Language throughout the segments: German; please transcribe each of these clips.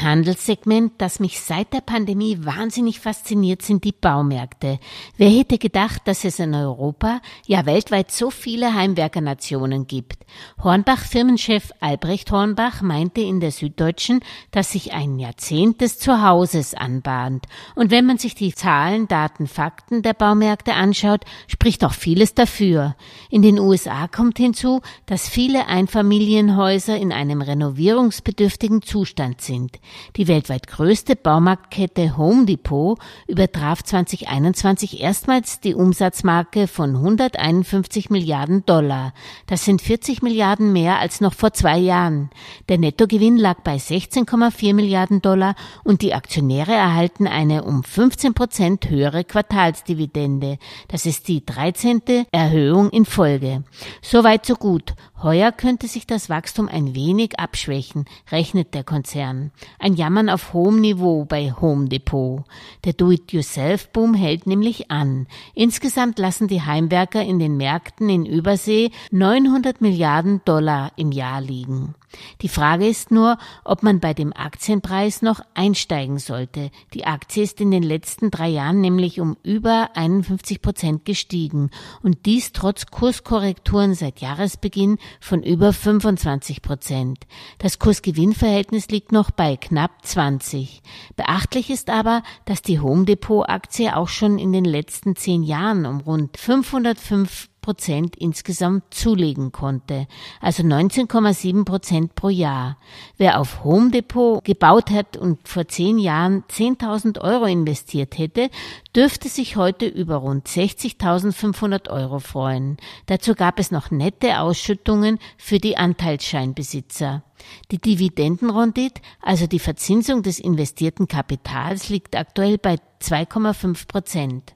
Ein Handelssegment, das mich seit der Pandemie wahnsinnig fasziniert, sind die Baumärkte. Wer hätte gedacht, dass es in Europa, ja weltweit so viele Heimwerkernationen gibt? Hornbach-Firmenchef Albrecht Hornbach meinte in der Süddeutschen, dass sich ein Jahrzehnt des Zuhauses anbahnt. Und wenn man sich die Zahlen, Daten, Fakten der Baumärkte anschaut, spricht auch vieles dafür. In den USA kommt hinzu, dass viele Einfamilienhäuser in einem renovierungsbedürftigen Zustand sind. Die weltweit größte Baumarktkette Home Depot übertraf 2021 erstmals die Umsatzmarke von 151 Milliarden Dollar. Das sind 40 Milliarden mehr als noch vor zwei Jahren. Der Nettogewinn lag bei 16,4 Milliarden Dollar und die Aktionäre erhalten eine um 15 Prozent höhere Quartalsdividende. Das ist die 13. Erhöhung in Folge. Soweit so gut. Heuer könnte sich das Wachstum ein wenig abschwächen, rechnet der Konzern. Ein Jammern auf hohem Niveau bei Home Depot. Der Do-it-yourself-Boom hält nämlich an. Insgesamt lassen die Heimwerker in den Märkten in Übersee 900 Milliarden Dollar im Jahr liegen. Die Frage ist nur, ob man bei dem Aktienpreis noch einsteigen sollte. Die Aktie ist in den letzten drei Jahren nämlich um über 51 Prozent gestiegen und dies trotz Kurskorrekturen seit Jahresbeginn von über 25 Prozent. Das Kursgewinnverhältnis liegt noch bei knapp 20. Beachtlich ist aber, dass die Home Depot Aktie auch schon in den letzten zehn Jahren um rund 505 Prozent insgesamt zulegen konnte, also 19,7 Prozent pro Jahr. Wer auf Home Depot gebaut hat und vor zehn Jahren 10.000 Euro investiert hätte, dürfte sich heute über rund 60.500 Euro freuen. Dazu gab es noch nette Ausschüttungen für die Anteilsscheinbesitzer. Die Dividendenrendite, also die Verzinsung des investierten Kapitals, liegt aktuell bei 2,5 Prozent.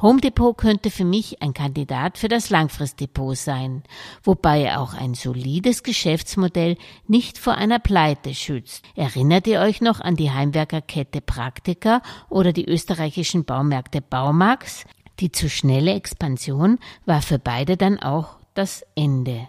Home Depot könnte für mich ein Kandidat für das Langfristdepot sein, wobei auch ein solides Geschäftsmodell nicht vor einer Pleite schützt. Erinnert ihr euch noch an die Heimwerkerkette Praktika oder die österreichischen Baumärkte Baumax? Die zu schnelle Expansion war für beide dann auch das Ende.